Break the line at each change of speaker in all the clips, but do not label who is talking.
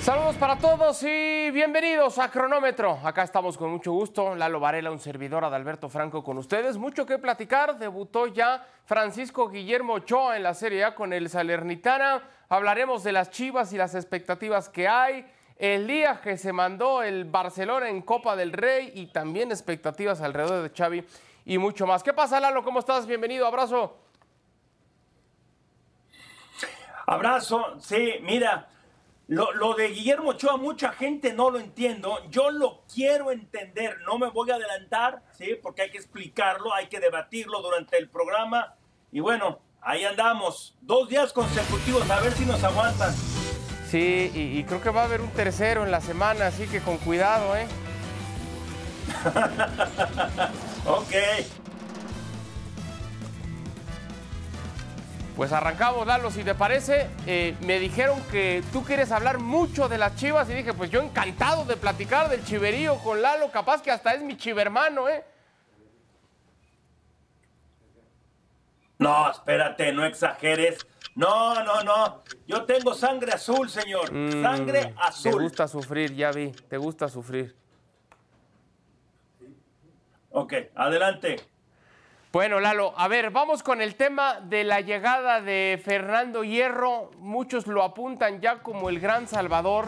Saludos para todos y bienvenidos a Cronómetro. Acá estamos con mucho gusto. Lalo Varela, un servidor Adalberto Franco con ustedes. Mucho que platicar. Debutó ya Francisco Guillermo Ochoa en la Serie A con el Salernitana. Hablaremos de las chivas y las expectativas que hay. El día que se mandó el Barcelona en Copa del Rey y también expectativas alrededor de Xavi y mucho más. ¿Qué pasa, Lalo? ¿Cómo estás? Bienvenido. Abrazo.
Abrazo. Sí, mira. Lo, de Guillermo Ochoa, mucha gente no lo entiendo. Yo lo quiero entender. No me voy a adelantar, ¿sí? Porque hay que explicarlo, hay que debatirlo durante el programa. Y bueno, ahí andamos. Dos días consecutivos, a ver si nos aguantan.
Sí, y, y creo que va a haber un tercero en la semana, así que con cuidado, ¿eh?
ok.
Pues arrancamos, Lalo, si te parece. Eh, me dijeron que tú quieres hablar mucho de las chivas y dije, pues yo encantado de platicar del chiverío con Lalo, capaz que hasta es mi chivermano, ¿eh?
No, espérate, no exageres. No, no, no. Yo tengo sangre azul, señor. Mm, sangre azul.
Te gusta sufrir, ya vi. Te gusta sufrir.
Ok, adelante.
Bueno, Lalo, a ver, vamos con el tema de la llegada de Fernando Hierro. Muchos lo apuntan ya como el gran salvador.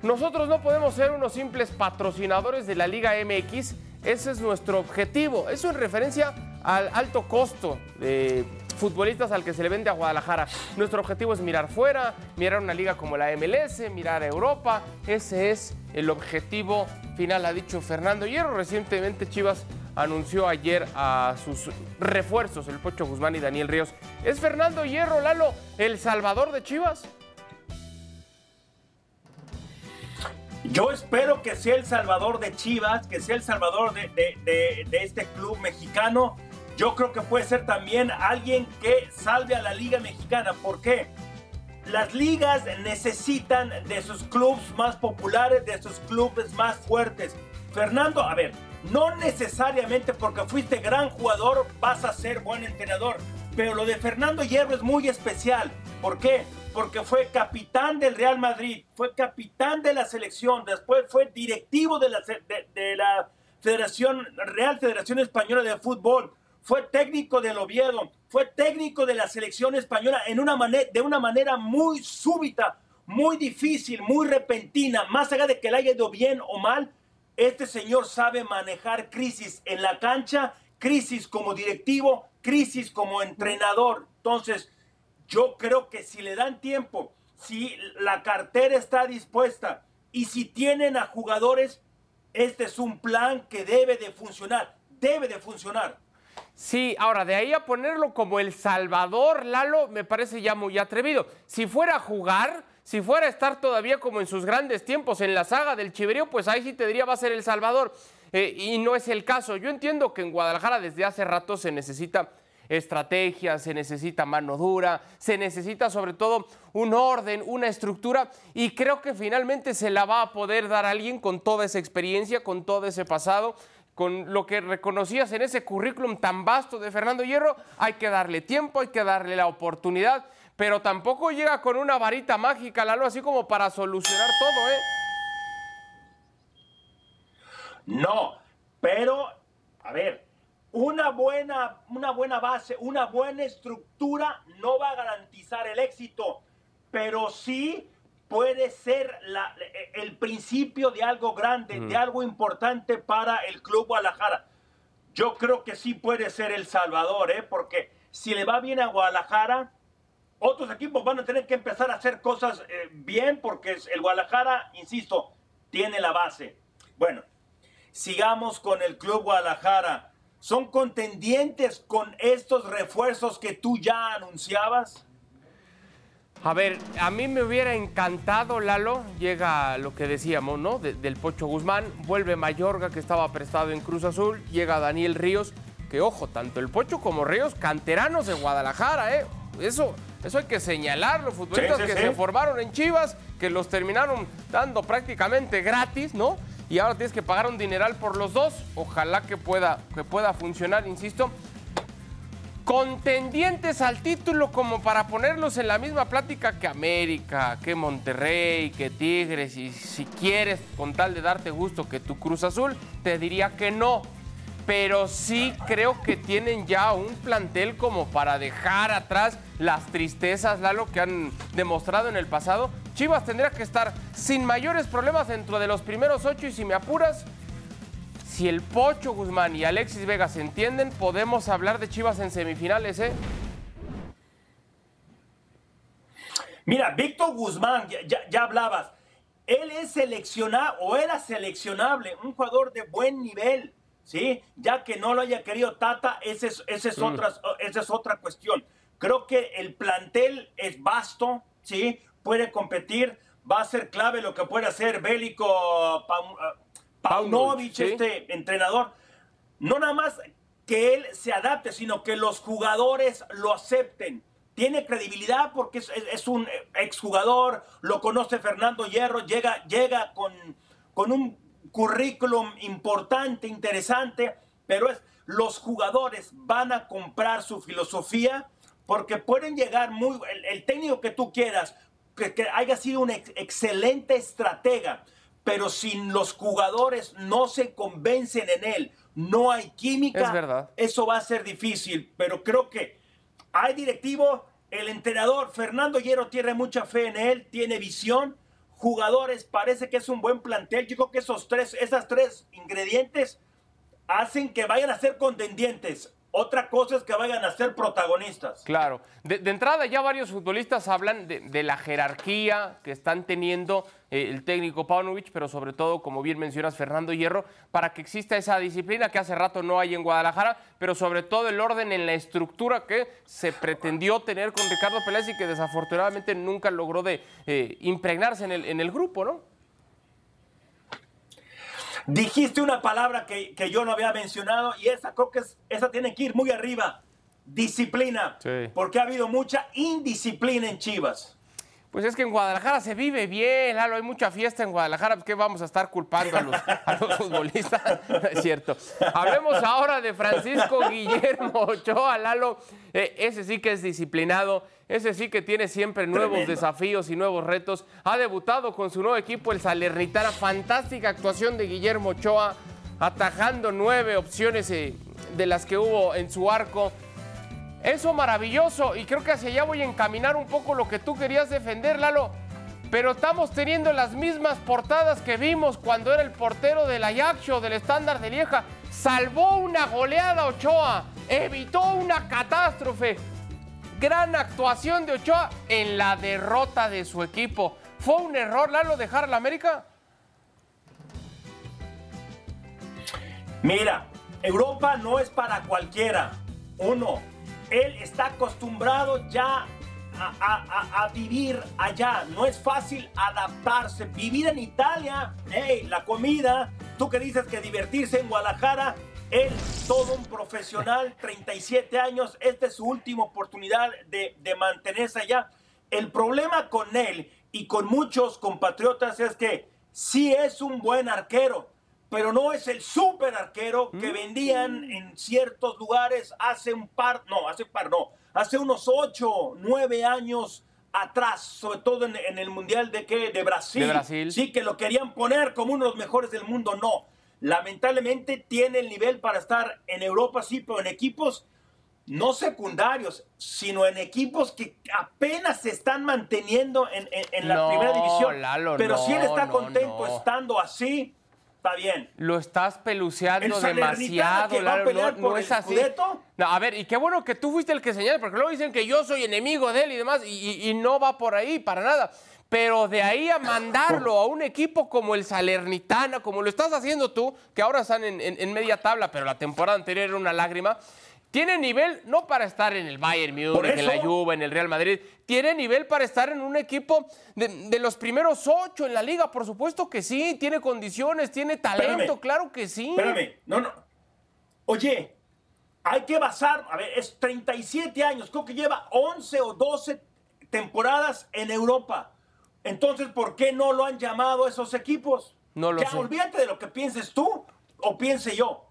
Nosotros no podemos ser unos simples patrocinadores de la Liga MX. Ese es nuestro objetivo. Eso en referencia al alto costo de futbolistas al que se le vende a Guadalajara. Nuestro objetivo es mirar fuera, mirar una liga como la MLS, mirar a Europa. Ese es el objetivo final, ha dicho Fernando Hierro. Recientemente Chivas anunció ayer a sus refuerzos, el Pocho Guzmán y Daniel Ríos. ¿Es Fernando Hierro Lalo el salvador de Chivas?
Yo espero que sea el salvador de Chivas, que sea el salvador de, este club mexicano. Yo creo que puede ser también alguien que salve a la Liga Mexicana. ¿Por qué? Las ligas necesitan de sus clubes más populares, de sus clubes más fuertes. Fernando, a ver, no necesariamente porque fuiste gran jugador vas a ser buen entrenador. Pero lo de Fernando Hierro es muy especial. ¿Por qué? Porque fue capitán del Real Madrid, fue capitán de la selección, después fue directivo de la, de, la Federación, Real Federación Española de Fútbol, fue técnico del Oviedo, fue técnico de la selección española en una de una manera muy súbita, muy difícil, muy repentina, más allá de que le haya ido bien o mal, este señor sabe manejar crisis en la cancha, crisis como directivo, crisis como entrenador. Entonces, yo creo que si le dan tiempo, si la cartera está dispuesta y si tienen a jugadores, este es un plan que debe de funcionar, debe de funcionar.
Sí, ahora de ahí a ponerlo como el Salvador, Lalo, me parece ya muy atrevido. Si fuera a jugar, si fuera a estar todavía como en sus grandes tiempos en la saga del Chiverío, pues ahí sí te diría va a ser El Salvador. Eh, y no es el caso. Yo entiendo que en Guadalajara desde hace rato se necesita estrategia, se necesita mano dura, se necesita sobre todo un orden, una estructura y creo que finalmente se la va a poder dar alguien con toda esa experiencia, con todo ese pasado, con lo que reconocías en ese currículum tan vasto de Fernando Hierro, hay que darle tiempo, hay que darle la oportunidad pero tampoco llega con una varita mágica, Lalo, así como para solucionar todo, ¿eh?
No, pero, a ver, una buena, una buena base, una buena estructura no va a garantizar el éxito, pero sí puede ser el principio de algo grande, de algo importante para el Club Guadalajara. Yo creo que sí puede ser El Salvador, ¿eh? porque si le va bien a Guadalajara, otros equipos van a tener que empezar a hacer cosas eh, bien porque el Guadalajara, insisto, tiene la base. Bueno, sigamos con el Club Guadalajara. ¿Son contendientes con estos refuerzos que tú ya anunciabas?
A ver, a mí me hubiera encantado, Lalo, llega lo que decíamos, ¿no? del Pocho Guzmán, vuelve Mayorga, que estaba prestado en Cruz Azul, llega Daniel Ríos, que ojo, tanto el Pocho como Ríos, canteranos de Guadalajara, ¿eh? Eso, eso hay que señalarlo, futbolistas que se formaron en Chivas, que los terminaron dando prácticamente gratis, ¿no? Y ahora tienes que pagar un dineral por los dos. Ojalá que pueda, que pueda funcionar, insisto. contendientes al título como para ponerlos en la misma plática que América, que Monterrey, que Tigres, y si quieres, con tal de darte gusto que tu Cruz Azul, te diría que no. Pero sí creo que tienen ya un plantel como para dejar atrás las tristezas, Lalo, que han demostrado en el pasado. Chivas tendría que estar sin mayores problemas dentro de los primeros ocho y si me apuras, si el Pocho Guzmán y Alexis Vega se entienden, podemos hablar de Chivas en semifinales, ¿eh?
Mira, Víctor Guzmán, ya, hablabas, él es seleccionado o era seleccionable, un jugador de buen nivel, ¿sí? Ya que no lo haya querido Tata, esa es, es, mm. otra, esa es otra cuestión. Creo que el plantel es vasto, ¿sí? Puede competir, va a ser clave lo que puede hacer Bélico Paunovic, este entrenador, no nada más que él se adapte, sino que los jugadores lo acepten. Tiene credibilidad porque es, un exjugador, lo conoce Fernando Hierro, llega, llega con, con un currículum importante, interesante, pero es los jugadores van a comprar su filosofía porque pueden llegar muy, el, técnico que tú quieras, que, que haya sido un excelente estratega, pero sin los jugadores no se convencen en él, no hay química,
es verdad.
eso va a ser difícil. Pero creo que hay directivo, el entrenador Fernando Hierro tiene mucha fe en él, tiene visión, jugadores, parece que es un buen plantel. Yo creo que esos tres, esas tres ingredientes hacen que vayan a ser contendientes. Otra cosa es que vayan a ser protagonistas.
Claro. De, entrada ya varios futbolistas hablan de, la jerarquía que están teniendo eh, el técnico Paunovic, pero sobre todo, como bien mencionas, Fernando Hierro, para que exista esa disciplina que hace rato no hay en Guadalajara, pero sobre todo el orden en la estructura que se pretendió tener con Ricardo Pérez y que desafortunadamente nunca logró de eh, impregnarse en el, en el grupo, ¿no?
Dijiste una palabra que, yo no había mencionado y esa creo que esa tiene que ir muy arriba. Disciplina. Porque ha habido mucha indisciplina en Chivas.
Pues es que en Guadalajara se vive bien, Lalo, hay mucha fiesta en Guadalajara, pues ¿qué vamos a estar culpando a los, futbolistas? es cierto. Hablemos ahora de Francisco Guillermo Ochoa, Lalo, eh, ese sí que es disciplinado, ese sí que tiene siempre nuevos desafíos y nuevos retos. Ha debutado con su nuevo equipo, el Salernitana, fantástica actuación de Guillermo Ochoa, atajando nueve opciones eh, de las que hubo en su arco eso maravilloso y creo que hacia allá voy a encaminar un poco lo que tú querías defender, Lalo. Pero estamos teniendo las mismas portadas que vimos cuando era el portero del Ajax del estándar de Lieja. Salvó una goleada Ochoa, evitó una catástrofe. Gran actuación de Ochoa en la derrota de su equipo. ¿Fue un error, Lalo, dejar a la América?
Mira, Europa no es para cualquiera. Uno, él está acostumbrado ya a, vivir allá. No es fácil adaptarse. Vivir en Italia, hey, la comida, tú que dices que divertirse en Guadalajara, él, todo un profesional, 37 años, esta es su última oportunidad de, de mantenerse allá. El problema con él y con muchos compatriotas es que sí es un buen arquero, pero no es el super arquero que mm. vendían en ciertos lugares hace un par, no, hace un par, no, hace unos ocho, nueve años atrás, sobre todo en, el Mundial de, ¿qué? de Brasil.
De Brasil.
Sí, que lo querían poner como uno de los mejores del mundo, no. Lamentablemente tiene el nivel para estar en Europa, sí, pero en equipos no secundarios, sino en equipos que apenas se están manteniendo en, la primera división. pero si él está contento estando así, Está bien.
Lo estás peluceando demasiado,
no, es así.
No, a ver, y qué bueno que tú fuiste el que señala, porque luego dicen que yo soy enemigo de él y demás, y, no va por ahí, para nada. Pero de ahí a mandarlo a un equipo como el Salernitana, como lo estás haciendo tú, que ahora están en media tabla, pero la temporada anterior era una lágrima, tiene nivel no para estar en el Bayern Múnich, en la Juve, en el Real Madrid. Tiene nivel para estar en un equipo de, los primeros ocho en la liga. Por supuesto que sí. Tiene condiciones, tiene talento, claro que sí.
Espérame, no, no. Oye, hay que basar, a ver, es 37 años. Creo que lleva 11 o 12 temporadas en Europa. Entonces, ¿por qué no lo han llamado esos equipos?
No lo
ya,
sé.
Olvídate de lo que pienses tú o piense yo.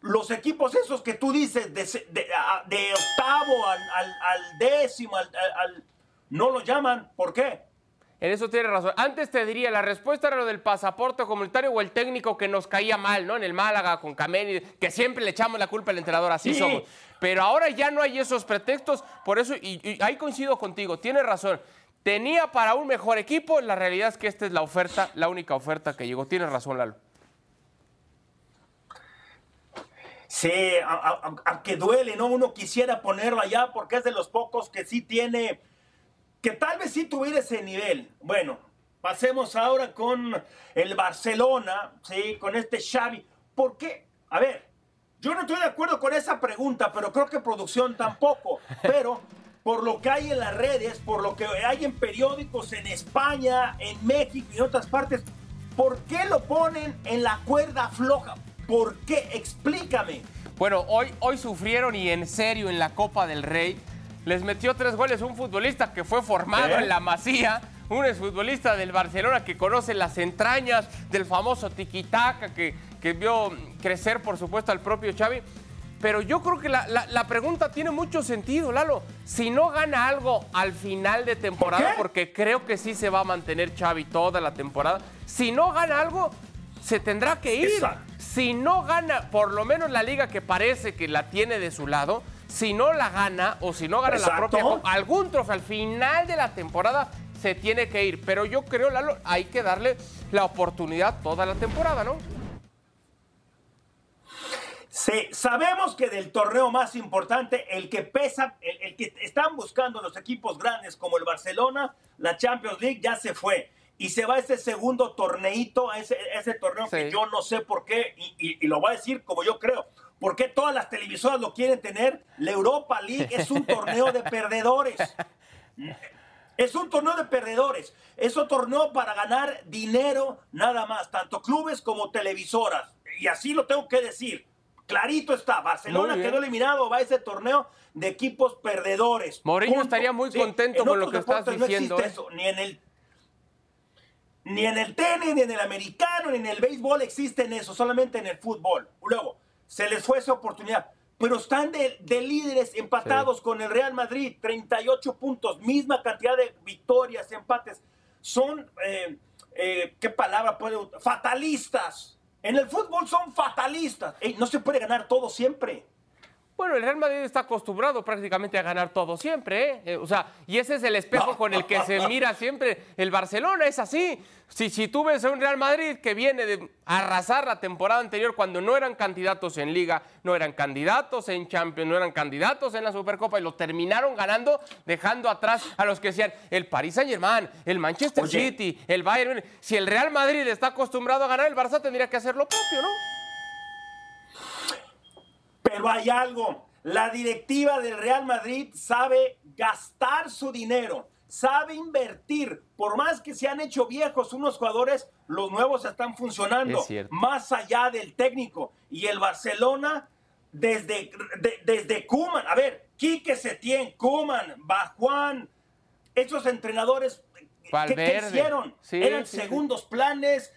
Los equipos esos que tú dices, de, de, octavo al, al, décimo, al, no lo llaman. ¿Por qué?
En eso tienes razón. Antes te diría, la respuesta era lo del pasaporte comunitario o el técnico que nos caía mal, ¿no? En el Málaga con Kameni, que siempre le echamos la culpa al entrenador, así somos. Pero ahora ya no hay esos pretextos, por eso, y, ahí coincido contigo, tienes razón. Tenía para un mejor equipo, la realidad es que esta es la oferta, la única oferta que llegó. Tienes razón, Lalo.
Sí, aunque duele, ¿no? Uno quisiera ponerlo allá porque es de los pocos que sí tiene que tal vez sí tuviera ese nivel. Bueno, pasemos ahora con el Barcelona, ¿sí? Con este Xavi. ¿Por qué? A ver, yo no estoy de acuerdo con esa pregunta, pero creo que producción tampoco. Pero por lo que hay en las redes, por lo que hay en periódicos en España, en México y en otras partes, ¿por qué lo ponen en la cuerda floja? ¿Por qué? Explícame.
Bueno, hoy, hoy sufrieron y en serio en la Copa del Rey les metió tres goles un futbolista que fue formado en la Masía, un exfutbolista del Barcelona que conoce las entrañas del famoso tiquitaca que, que vio crecer, por supuesto, al propio Xavi. Pero yo creo que la, pregunta tiene mucho sentido, Lalo. Si no gana algo al final de temporada, porque creo que sí se va a mantener Xavi toda la temporada, si no gana algo, se tendrá que ir. Si no gana por lo menos la liga que parece que la tiene de su lado, si no la gana o si no gana la propia algún trofeo al final de la temporada se tiene que ir. Pero yo creo, Lalo, hay que darle la oportunidad toda la temporada, ¿no?
Sí, sabemos que del torneo más importante, el que pesa, el, que están buscando los equipos grandes como el Barcelona, la Champions League ya se fue. Y se va ese segundo torneito, ese, ese torneo que yo no sé por qué, y lo voy a decir como yo creo ¿Por qué todas las televisoras lo quieren tener? La Europa League es un torneo de perdedores. Es un torneo de perdedores. Es un torneo para ganar dinero nada más, tanto clubes como televisoras. Y así lo tengo que decir. Clarito está. Barcelona quedó eliminado, va a ese torneo de equipos perdedores.
Mourinho estaría muy contento con lo que estás diciendo.
No ¿eh? eso, ni en el ni en el tenis, ni en el americano, ni en el béisbol existen eso, solamente en el fútbol. Luego, se les fue esa oportunidad. Pero están de, líderes empatados con el Real Madrid, 38 puntos, misma cantidad de victorias, empates. Son, eh, eh, ¿qué palabra puede Fatalistas. En el fútbol son fatalistas. no se puede ganar todo siempre.
Bueno, el Real Madrid está acostumbrado prácticamente a ganar todo siempre, ¿eh? ¿eh? O sea, y ese es el espejo con el que se mira siempre el Barcelona, es así. Si, si tú ves a un Real Madrid que viene de arrasar la temporada anterior cuando no eran candidatos en Liga, no eran candidatos en Champions, no eran candidatos en la Supercopa y lo terminaron ganando, dejando atrás a los que decían el Paris Saint-Germain, el Manchester City, el Bayern. Si el Real Madrid está acostumbrado a ganar, el Barça tendría que hacer lo propio, ¿no?
Pero hay algo, la directiva del Real Madrid sabe gastar su dinero, sabe invertir. Por más que se han hecho viejos unos jugadores, los nuevos están funcionando. Más allá del técnico. Y el Barcelona, desde, desde Kuman, a ver, Quique Setién, Kuman, Bajuan, esos entrenadores que, hicieron eran segundos planes,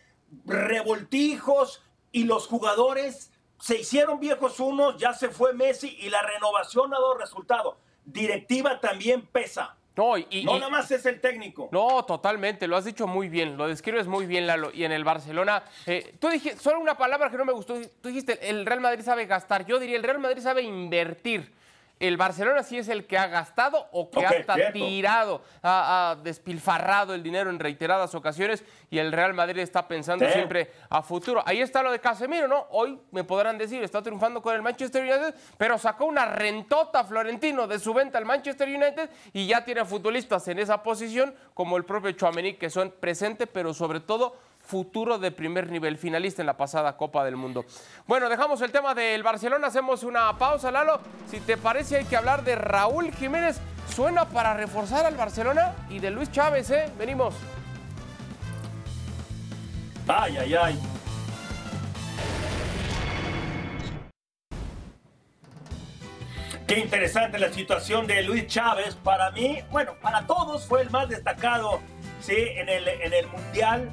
revoltijos, y los jugadores se hicieron viejos unos, ya se fue Messi y la renovación ha dado resultado. Directiva también pesa. No, y, no nada más es el técnico.
No, totalmente, lo has dicho muy bien, lo describes muy bien, Lalo. Y en el Barcelona, eh, tú dijiste, solo una palabra que no me gustó, tú dijiste, el Real Madrid sabe gastar. Yo diría, el Real Madrid sabe invertir el Barcelona sí es el que ha gastado o que ha tirado, ha, despilfarrado el dinero en reiteradas ocasiones y el Real Madrid está pensando siempre a futuro. Ahí está lo de Casemiro, ¿no? Hoy me podrán decir, está triunfando con el Manchester United, pero sacó una rentota Florentino de su venta al Manchester United y ya tiene futbolistas en esa posición como el propio Chouameni que son presentes, pero sobre todo futuro de primer nivel, finalista en la pasada Copa del Mundo. Bueno, dejamos el tema del Barcelona, hacemos una pausa, Lalo. Si te parece, hay que hablar de Raúl Jiménez. Suena para reforzar al Barcelona y de Luis Chávez, ¿eh? Venimos.
Ay, ay, ay. Qué interesante la situación de Luis Chávez. Para mí, bueno, para todos fue el más destacado ¿sí? en, el, en el Mundial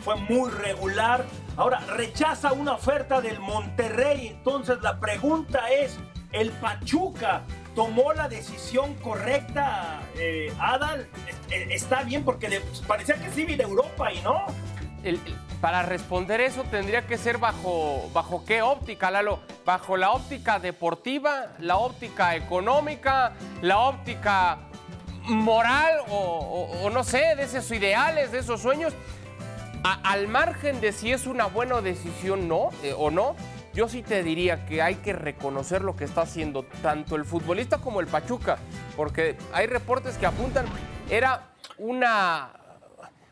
fue muy regular, Ahora, rechaza una oferta del Monterrey. Entonces la pregunta es, ¿el Pachuca tomó la decisión correcta, eh, Adal? Está bien porque parecía que sí viene Europa y no.
para responder eso tendría que ser bajo, bajo qué óptica, Lalo. Bajo la óptica deportiva, la óptica económica, la óptica moral o, no sé, de esos ideales, de esos sueños. Al margen de si es una buena decisión no, eh, o no, yo sí te diría que hay que reconocer lo que está haciendo tanto el futbolista como el Pachuca, porque hay reportes que apuntan, era una,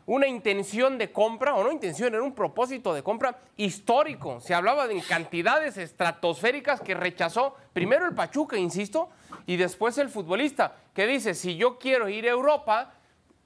una intención de compra, o no intención, era un propósito de compra histórico. Se hablaba de cantidades estratosféricas que rechazó primero el Pachuca, insisto, y después el futbolista, que dice, si yo quiero ir a Europa,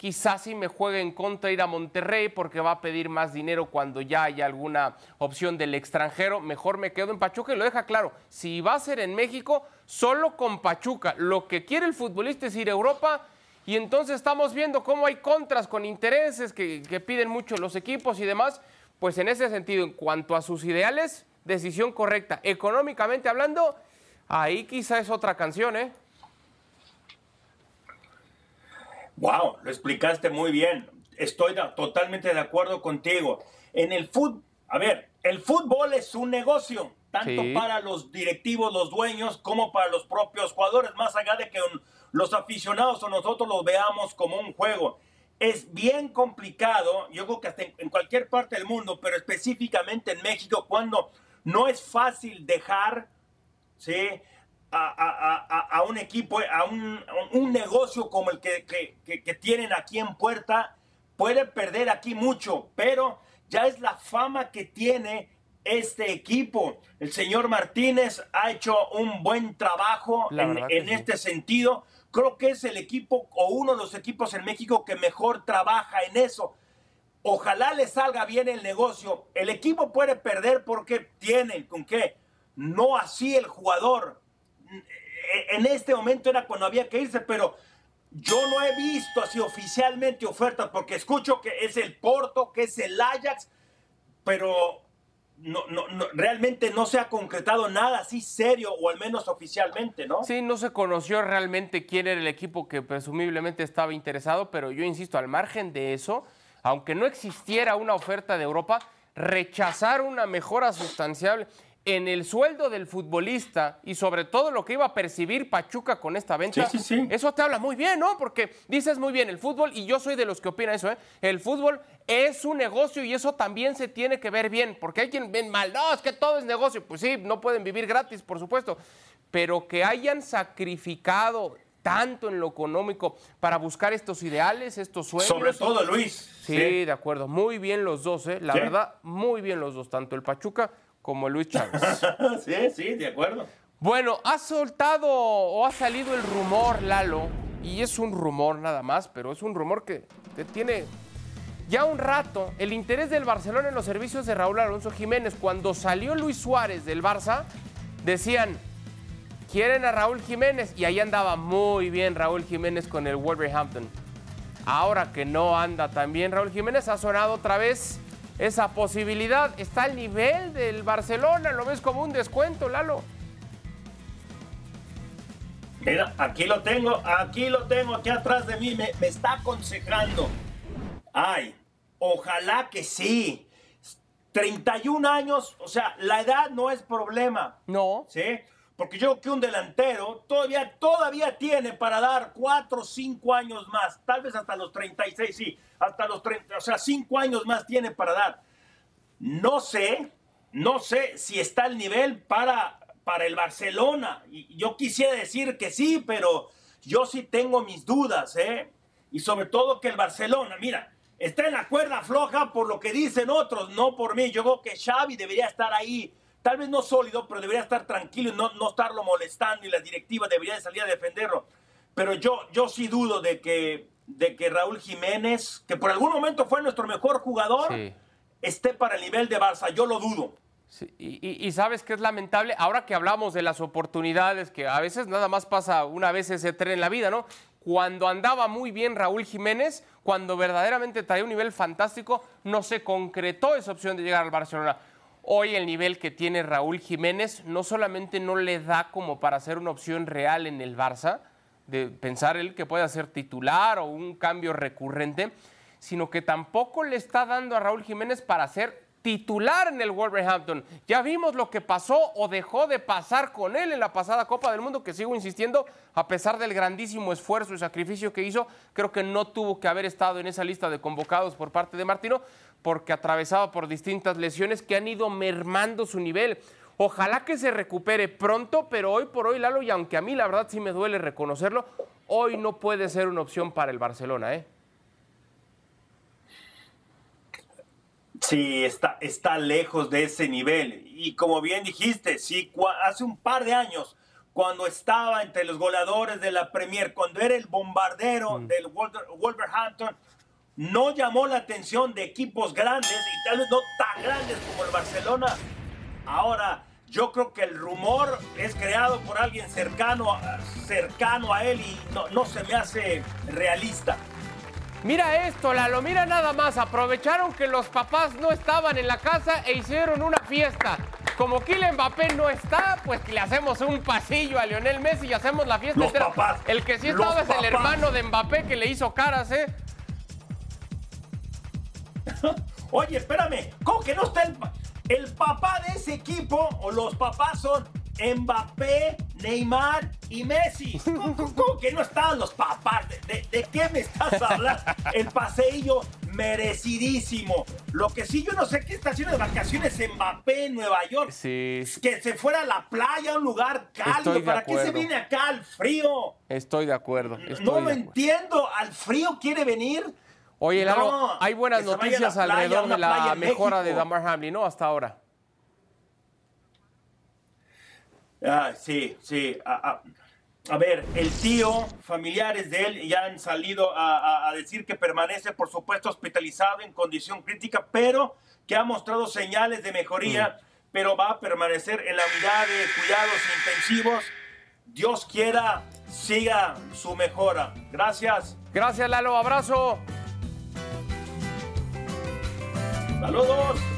quizás si me juegue en contra ir a Monterrey porque va a pedir más dinero cuando ya haya alguna opción del extranjero, mejor me quedo en Pachuca y lo deja claro, si va a ser en México, solo con Pachuca. Lo que quiere el futbolista es ir a Europa y entonces estamos viendo cómo hay contras con intereses que, que piden mucho los equipos y demás, pues en ese sentido, en cuanto a sus ideales, decisión correcta. Económicamente hablando, ahí quizá es otra canción, ¿eh?
Wow, lo explicaste muy bien. Estoy totalmente de acuerdo contigo. En el fútbol, a ver, el fútbol es un negocio, tanto para los directivos, los dueños, como para los propios jugadores, más allá de que los aficionados o nosotros los veamos como un juego. Es bien complicado, yo creo que hasta en cualquier parte del mundo, pero específicamente en México, cuando no es fácil dejar, ¿sí? A, un equipo, a un, negocio como el que, tienen aquí en Puerta, puede perder aquí mucho, pero ya es la fama que tiene este equipo. El señor Martínez ha hecho un buen trabajo en, este sentido. Creo que es el equipo o uno de los equipos en México que mejor trabaja en eso. Ojalá le salga bien el negocio. El equipo puede perder porque tiene con qué. No así el jugador en este momento era cuando había que irse, pero yo no he visto así oficialmente ofertas, porque escucho que es el Porto, que es el Ajax, pero no, no, realmente no se ha concretado nada así serio, o al menos oficialmente, ¿no?
Sí, no se conoció realmente quién era el equipo que presumiblemente estaba interesado, pero yo insisto, al margen de eso, aunque no existiera una oferta de Europa, rechazar una mejora sustancial en el sueldo del futbolista y sobre todo lo que iba a percibir Pachuca con esta venta, eso te habla muy bien, ¿no? Porque dices muy bien, el fútbol, y yo soy de los que opina eso, ¿eh? El fútbol es un negocio y eso también se tiene que ver bien, porque hay quien ven mal, no, es que todo es negocio, pues sí, no pueden vivir gratis, por supuesto, pero que hayan sacrificado tanto en lo económico para buscar estos ideales, estos sueños.
Sobre todo Luis.
Sí, de acuerdo, muy bien los dos, ¿eh? La verdad, muy bien los dos, tanto el Pachuca como Luis Chávez.
sí, sí, de acuerdo.
Bueno, ha soltado o ha salido el rumor, Lalo, y es un rumor nada más, pero es un rumor que, tiene ya un rato el interés del Barcelona en los servicios de Raúl Alonso Jiménez. Cuando salió Luis Suárez del Barça, decían, quieren a Raúl Jiménez, y ahí andaba muy bien Raúl Jiménez con el Wolverhampton. Ahora que no anda tan bien Raúl Jiménez, ha sonado otra vez esa posibilidad. Está al nivel del Barcelona, lo ves como un descuento, Lalo.
Mira, aquí lo tengo, aquí lo tengo, aquí atrás de mí, me, me está aconsejando. Ay, ojalá que sí. 31 años, o sea, la edad no es problema.
No.
¿Sí? Porque yo creo que un delantero todavía, todavía tiene para dar 4 o 5 años más, tal vez hasta los 36, sí, hasta los 30, o sea, 5 años más tiene para dar. No sé, no sé si está el nivel para, para el Barcelona. Y yo quisiera decir que sí, pero yo sí tengo mis dudas, ¿eh? Y sobre todo que el Barcelona, mira, está en la cuerda floja por lo que dicen otros, no por mí. Yo creo que Xavi debería estar ahí tal vez no sólido, pero debería estar tranquilo y no, no estarlo molestando y la directiva debería de salir a defenderlo. Pero yo, yo sí dudo de que, de que Raúl Jiménez, que por algún momento fue nuestro mejor jugador, esté para el nivel de Barça. Yo lo dudo.
y, sabes que es lamentable, ahora que hablamos de las oportunidades, que a veces nada más pasa una vez ese tren en la vida, ¿no? cuando andaba muy bien Raúl Jiménez, cuando verdaderamente traía un nivel fantástico, no se concretó esa opción de llegar al Barcelona. Hoy el nivel que tiene Raúl Jiménez no solamente no le da como para ser una opción real en el Barça, de pensar él que pueda ser titular o un cambio recurrente, sino que tampoco le está dando a Raúl Jiménez para ser titular en el Wolverhampton. Ya vimos lo que pasó o dejó de pasar con él en la pasada Copa del Mundo, que sigo insistiendo, a pesar del grandísimo esfuerzo y sacrificio que hizo, creo que no tuvo que haber estado en esa lista de convocados por parte de Martino, porque atravesaba por distintas lesiones que han ido mermando su nivel. Ojalá que se recupere pronto, pero hoy por hoy, Lalo, y aunque a mí la verdad sí me duele reconocerlo, hoy no puede ser una opción para el Barcelona, ¿eh?
Sí, está, está lejos de ese nivel. Y como bien dijiste, sí, hace un par de años, cuando estaba entre los goleadores de la Premier, cuando era el bombardero mm. del Wolverhampton, no llamó la atención de equipos grandes y tal vez no tan grandes como el Barcelona. Ahora, yo creo que el rumor es creado por alguien cercano, cercano a él y no, no se me hace realista.
Mira esto, Lalo, mira nada más. Aprovecharon que los papás no estaban en la casa e hicieron una fiesta. Como Kylian Mbappé no está, pues le hacemos un pasillo a Lionel Messi y hacemos la fiesta
los Papás,
el que sí estaba es el hermano de Mbappé que le hizo caras, ¿eh?
Oye, espérame, ¿cómo que no está el, el papá de ese equipo o los papás son Mbappé, Neymar y Messi? ¿Cómo, que no están los papás? ¿De, qué me estás hablando? El paseillo merecidísimo. Lo que sí, yo no sé qué está haciendo de vacaciones Mbappé en Nueva York.
Sí.
Que se fuera a la playa, a un lugar cálido. ¿Para qué se viene acá al frío?
Estoy de acuerdo.
no lo entiendo. ¿Al frío quiere venir?
Oye, Lalo, hay buenas noticias alrededor de la mejora de Damar Hamlin, ¿no? Hasta ahora.
Ah, sí, sí. A, ver, el tío, familiares de él ya han salido a, decir que permanece, por supuesto, hospitalizado en condición crítica, pero que ha mostrado señales de mejoría, mm. pero va a permanecer en la unidad de cuidados intensivos. Dios quiera, siga su mejora. Gracias.
Gracias, Lalo. Abrazo.
Saludos.